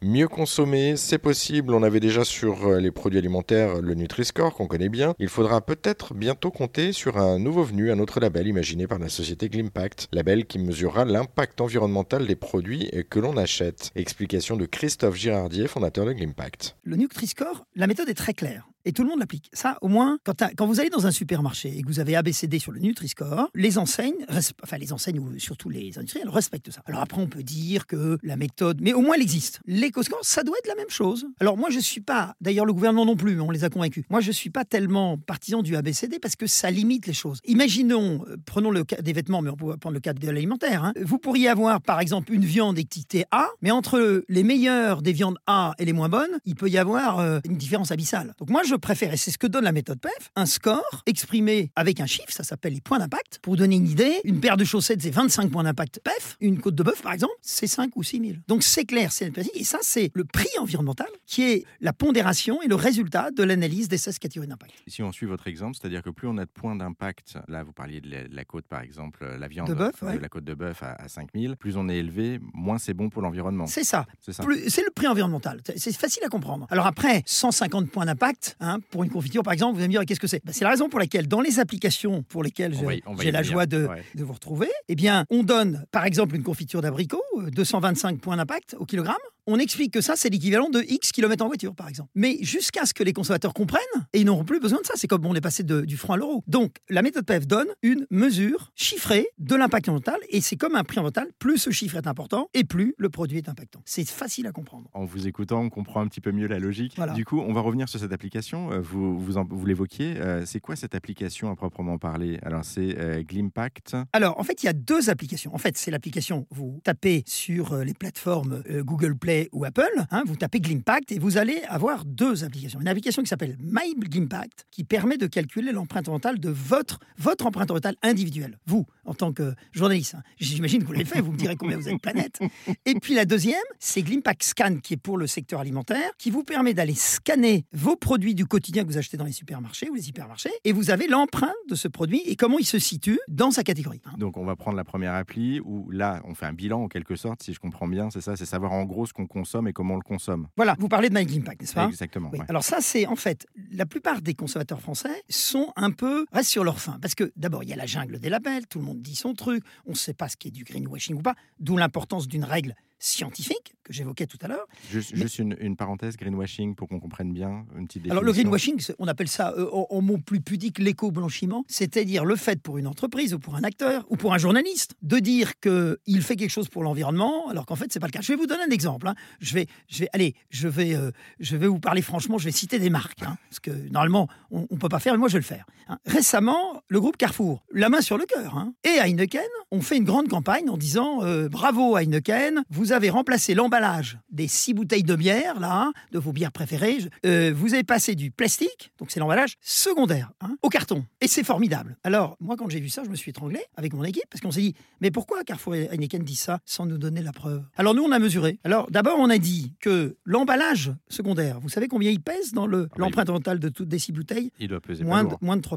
Mieux consommer, c'est possible. On avait déjà sur euh, les produits alimentaires le Nutri-Score qu'on connaît bien. Il faudra peut-être bientôt compter sur un nouveau venu, un autre label imaginé par la société Glimpact, label qui mesurera l'impact environnemental des produits que l'on achète. Explication de Christophe Girardier, fondateur de Glimpact. Le Nutri-Score, la méthode est très claire et tout le monde l'applique. Ça, au moins, quand, vous allez dans un supermarché et que vous avez ABCD sur le Nutri-Score, les enseignes, enfin les enseignes ou surtout les industriels respectent ça. Alors après, on peut dire que la méthode, mais au moins elle existe. L'éco-score, ça doit être la même chose. Alors moi, je suis pas, d'ailleurs le gouvernement non plus, on les a convaincus. Moi, je suis pas tellement partisan du ABCD parce que ça limite les choses. Imaginons, euh, prenons le cas des vêtements, mais on peut prendre le cas de l'alimentaire. Hein. Vous pourriez avoir, par exemple, une viande étiquetée A, mais entre les meilleures des viandes A et les moins bonnes, il peut y avoir euh, une différence abyssale. Donc moi, je préfère, et c'est ce que donne la méthode PEF, un score exprimé avec un chiffre, ça s'appelle les points d'impact. Pour vous donner une idée, une paire de chaussettes, c'est 25 points d'impact PEF, une côte de bœuf, par exemple, c'est 5 ou 6 000. Donc c'est clair, c'est et ça, c'est le prix environnemental qui est la pondération et le résultat de l'analyse des 16 catégories d'impact. Si on suit votre exemple, c'est-à-dire que plus on a de points d'impact, là vous parliez de la, côte par exemple, la viande de, bœuf, de la côte de bœuf à, 5 5000, plus on est élevé, moins c'est bon pour l'environnement. C'est ça. C'est le prix environnemental. C'est facile à comprendre. Alors après, 150 points d'impact, hein, pour une confiture par exemple, vous allez me dire qu'est-ce que c'est? Bah, C'est la raison pour laquelle dans les applications pour lesquelles j'ai la joie de, de, vous retrouver, eh bien, on donne par exemple une confiture d'abricot, 225 euh, points d'impact au kilogramme on explique que ça, c'est l'équivalent de X kilomètres en voiture, par exemple. Mais jusqu'à ce que les consommateurs comprennent, et ils n'auront plus besoin de ça. C'est comme on est passé du franc à l'euro. Donc, la méthode PEF donne une mesure chiffrée de l'impact environnemental, et c'est comme un prix environnemental, plus ce chiffre est important, et plus le produit est impactant. C'est facile à comprendre. En vous écoutant, on comprend un petit peu mieux la logique. Du coup, on va revenir sur cette application. Euh, vous, vous, vous l'évoquiez. Euh, c'est quoi cette application à proprement parler? Alors, c'est euh, Glimpact Alors, en fait, il y a deux applications. En fait, c'est l'application, vous tapez sur les plateformes Google Play ou Apple, hein, vous tapez Glimpact et vous allez avoir deux applications. Une application qui s'appelle My Glimpact, qui permet de calculer l'empreinte environnementale de votre, votre empreinte environnementale individuelle. Vous, en tant que journaliste, hein. j'imagine que vous l'avez fait, vous me direz combien vous avez de planètes. Et puis la deuxième, c'est Glimpact Scan, qui est pour le secteur alimentaire, qui vous permet d'aller scanner vos produits du quotidien que vous achetez dans les supermarchés ou les hypermarchés, et vous avez l'empreinte de ce produit et comment il se situe dans sa catégorie. Hein. Donc on va prendre la première appli où là, on fait un bilan en quelque sorte, si je comprends bien, c'est ça, c'est savoir en gros ce qu'on consomme et comment on le consomme. Voilà, vous parlez de My Glimpact, n'est-ce pas? Exactement. Alors ça, c'est en fait, la plupart des consommateurs français sont un peu restent sur leur faim. Parce que d'abord, il y a la jungle des labels, tout le monde dit son truc, on ne sait pas ce qui est du greenwashing ou pas, d'où l'importance d'une règle scientifique que j'évoquais tout à l'heure. Juste, une, parenthèse, greenwashing, pour qu'on comprenne bien, une petite définition. Alors le greenwashing, on appelle ça euh, en, mot plus pudique l'éco-blanchiment, c'est-à-dire le fait pour une entreprise ou pour un acteur ou pour un journaliste de dire qu'il fait quelque chose pour l'environnement, alors qu'en fait c'est pas le cas. Je vais vous donner un exemple. Hein. Je vais, je vais, allez, je vais, euh, je vais vous parler franchement. Je vais citer des marques, hein, parce que normalement on, ne peut pas faire, mais moi je vais le faire. Hein. Récemment, le groupe Carrefour, la main sur le cœur, et Heineken ont fait une grande campagne en disant euh, bravo Heineken, vous vous avez remplacé l'emballage des six bouteilles de bière, là, hein, de vos bières préférées. Euh, vous avez passé du plastique, donc c'est l'emballage, secondaire, hein, au carton. Et c'est formidable. Alors, moi, quand j'ai vu ça, je me suis étranglé avec mon équipe, parce qu'on s'est dit, mais pourquoi Carrefour et Heineken disent ça sans nous donner la preuve? Alors, nous, on a mesuré. Alors, d'abord, on a dit que l'emballage secondaire, vous savez combien il pèse dans ah l'empreinte mentale de toutes des six bouteilles? Il doit peser moins, de, moins de 3%.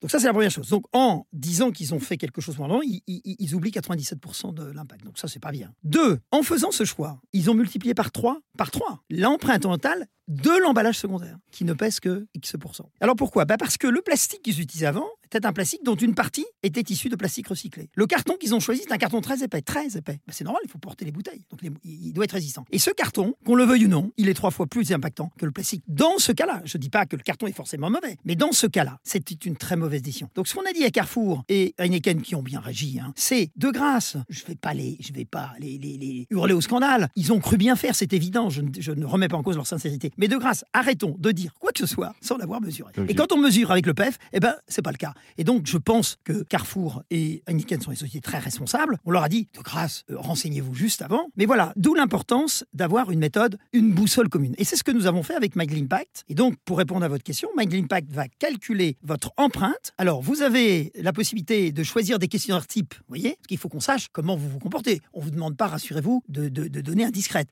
Donc, ça, c'est la première chose. Donc, en disant qu'ils ont fait quelque chose pendant, ils, ils, ils oublient 97% de l'impact. Donc, ça, c'est pas bien. Deux, en faisant ce ils ont multiplié par 3, par 3 l'empreinte mentale de l'emballage secondaire, qui ne pèse que X%. Alors pourquoi? Bah Parce que le plastique qu'ils utilisaient avant était un plastique dont une partie était issue de plastique recyclé. Le carton qu'ils ont choisi, c'est un carton très épais, très épais. C'est normal, il faut porter les bouteilles, donc il doit être résistant. Et ce carton, qu'on le veuille ou non, il est trois fois plus impactant que le plastique. Dans ce cas-là, je ne dis pas que le carton est forcément mauvais, mais dans ce cas-là, c'était une très mauvaise décision. Donc ce qu'on a dit à Carrefour et Heineken qui ont bien régi, hein, c'est de grâce, je ne vais pas, les, je vais pas les, les, hurler au scandale, ils ont cru bien faire, c'est évident, je, je ne remets pas en cause leur sincérité. Mais de grâce, arrêtons de dire quoi que ce soit sans l'avoir mesuré. Et quand on mesure avec le PEF, eh ben, c'est pas le cas. Et donc, je pense que Carrefour et Heineken sont des sociétés très responsables. On leur a dit, de grâce, euh, renseignez-vous juste avant. Mais voilà, d'où l'importance d'avoir une méthode, une boussole commune. Et c'est ce que nous avons fait avec MyGlimpact. Et donc, pour répondre à votre question, MyGlimpact va calculer votre empreinte. Alors, vous avez la possibilité de choisir des questionnaires type, vous voyez, parce qu'il faut qu'on sache comment vous vous comportez. On vous demande pas, rassurez-vous, de, de, de données.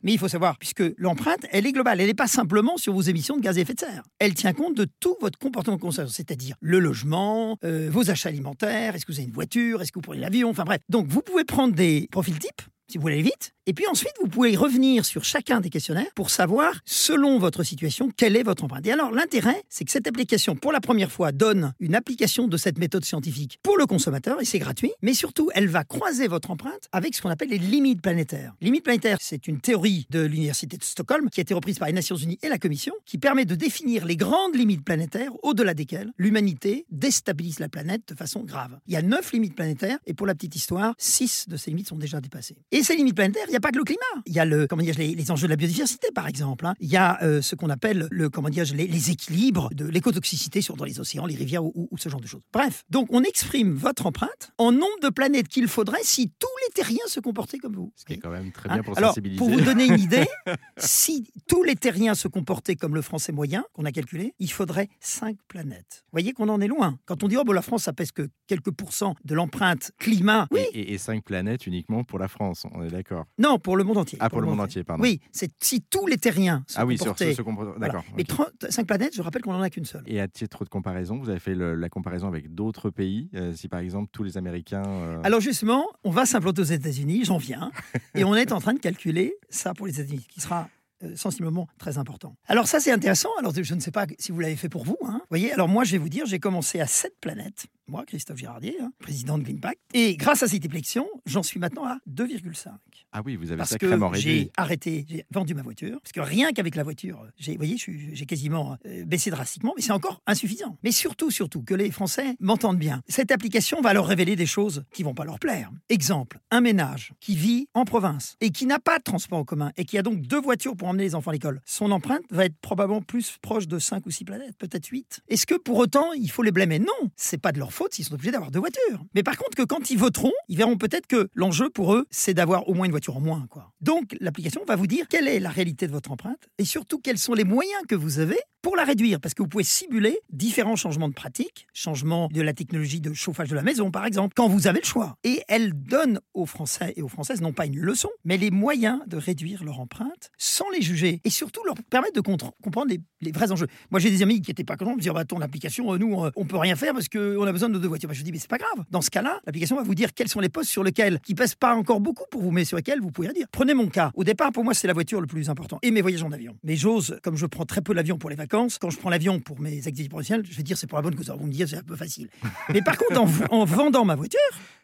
Mais il faut savoir, puisque l'empreinte, elle est globale. Elle n'est pas simplement sur vos émissions de gaz à effet de serre. Elle tient compte de tout votre comportement de consommation, c'est-à-dire le logement, euh, vos achats alimentaires, est-ce que vous avez une voiture, est-ce que vous prenez l'avion, enfin bref. Donc vous pouvez prendre des profils types si vous voulez vite. Et puis ensuite, vous pouvez revenir sur chacun des questionnaires pour savoir, selon votre situation, quelle est votre empreinte. Et alors, l'intérêt, c'est que cette application, pour la première fois, donne une application de cette méthode scientifique pour le consommateur, et c'est gratuit. Mais surtout, elle va croiser votre empreinte avec ce qu'on appelle les limites planétaires. Limites planétaires, c'est une théorie de l'Université de Stockholm qui a été reprise par les Nations Unies et la Commission, qui permet de définir les grandes limites planétaires au-delà desquelles l'humanité déstabilise la planète de façon grave. Il y a neuf limites planétaires, et pour la petite histoire, six de ces limites sont déjà dépassées. Ces limites planétaires, il n'y a pas que le climat. Il y a le, comment dire, les, les enjeux de la biodiversité, par exemple. hein. Il y a euh, ce qu'on appelle le, comment dire, les, les équilibres de l'écotoxicité sur dans les océans, les rivières ou, ou- ou ce genre de choses. Bref, donc on exprime votre empreinte en nombre de planètes qu'il faudrait si tous les terriens se comportaient comme vous. Ce qui est quand même très Hein bien pour Alors, sensibiliser. pour vous donner une idée, si tous les terriens se comportaient comme le français moyen, qu'on a calculé, il faudrait 5 planètes. Vous voyez qu'on en est loin. Quand on dit, oh, bon, la France, ça pèse que quelques pourcents de l'empreinte climat. Oui, Et, et cinq planètes uniquement pour la France, on est d'accord. non, pour le monde entier. Ah, pour le monde entier, pardon. Oui, c'est si tous les terriens se Ah oui, sur ce, ce voilà. D'accord. Mais. 5 planètes, je rappelle qu'on n'en a qu'une seule. Et à titre de comparaison, vous avez fait le- la comparaison avec d'autres pays. euh, si par exemple tous les Américains. euh, Alors justement, on va s'implanter aux États-Unis, j'en viens, et on est en train de calculer ça pour les États-Unis, qui sera euh, sensiblement très important. Alors ça c'est intéressant, alors je ne sais pas si vous l'avez fait pour vous. Hein. Vous voyez, alors moi je vais vous dire, j'ai commencé à 7 planètes, moi Christophe Girardier, hein, président de Greenpact, et grâce à cette élection, j'en suis maintenant à 2,5. Ah oui, vous avez Parce que j'ai arrêté, j'ai vendu ma voiture. Parce que rien qu'avec la voiture, j'ai, vous voyez, j'ai quasiment euh, baissé drastiquement, mais c'est encore insuffisant. Mais surtout, surtout, que les Français m'entendent bien. Cette application va leur révéler des choses qui vont pas leur plaire. Exemple, un ménage qui vit en province et qui n'a pas de transport en commun et qui a donc deux voitures pour emmener les enfants à l'école. Son empreinte va être probablement plus proche de 5 ou 6 planètes, peut-être 8. Est-ce que pour autant, il faut les blâmer? Non, c'est pas de leur faute s'ils sont obligés d'avoir deux voitures. Mais par contre, que quand ils voteront, ils verront peut-être que l'enjeu pour eux, c'est d'avoir au moins une voiture en moins. Quoi. Donc, l'application va vous dire quelle est la réalité de votre empreinte et surtout quels sont les moyens que vous avez pour la réduire. Parce que vous pouvez simuler différents changements de pratique, changement de la technologie de chauffage de la maison, par exemple, quand vous avez le choix. Et elle donne aux Français et aux Françaises non pas une leçon, mais les moyens de réduire leur empreinte sans les juger et surtout leur permettre de comprendre les, vrais enjeux. Moi, j'ai des amis qui n'étaient pas contents de dire bah, ton application, euh, nous, euh, on peut rien faire parce qu'on a besoin de deux voitures. Bah, je dis mais c'est pas grave. Dans ce cas-là, l'application va vous dire quels sont les postes sur lesquels, qui pèsent pas encore beaucoup pour vous, mais sur lesquels vous pouvez dire. Prenez mon cas. Au départ, pour moi, c'est la voiture le plus important et mes voyages en avion. Mais j'ose, comme je prends très peu l'avion pour les vacances, quand je prends l'avion pour mes activités professionnelles, je vais dire c'est pour la bonne cause. Alors, vous me dites c'est un peu facile. Mais par contre, en vendant ma voiture,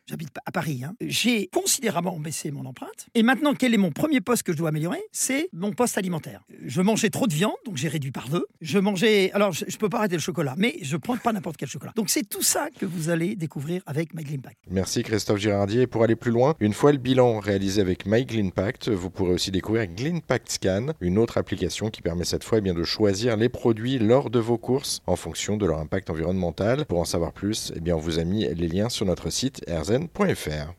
J'habite à Paris. hein. J'ai considérablement baissé mon empreinte. Et maintenant, quel est mon premier poste que je dois améliorer? C'est mon poste alimentaire. Je mangeais trop de viande, donc j'ai réduit par deux. Je mangeais. Alors, je, je peux pas arrêter le chocolat, mais je prends pas n'importe quel chocolat. Donc, c'est tout ça que vous allez découvrir avec MyGlimpact. Merci Christophe Girardier. Et pour aller plus loin, une fois le bilan réalisé avec MyGleanPact, vous pourrez aussi découvrir GleanPact Scan, une autre application qui permet cette fois eh bien, de choisir les produits lors de vos courses en fonction de leur impact environnemental. Pour en savoir plus, eh bien, on vous a mis les liens sur notre site erzen.fr.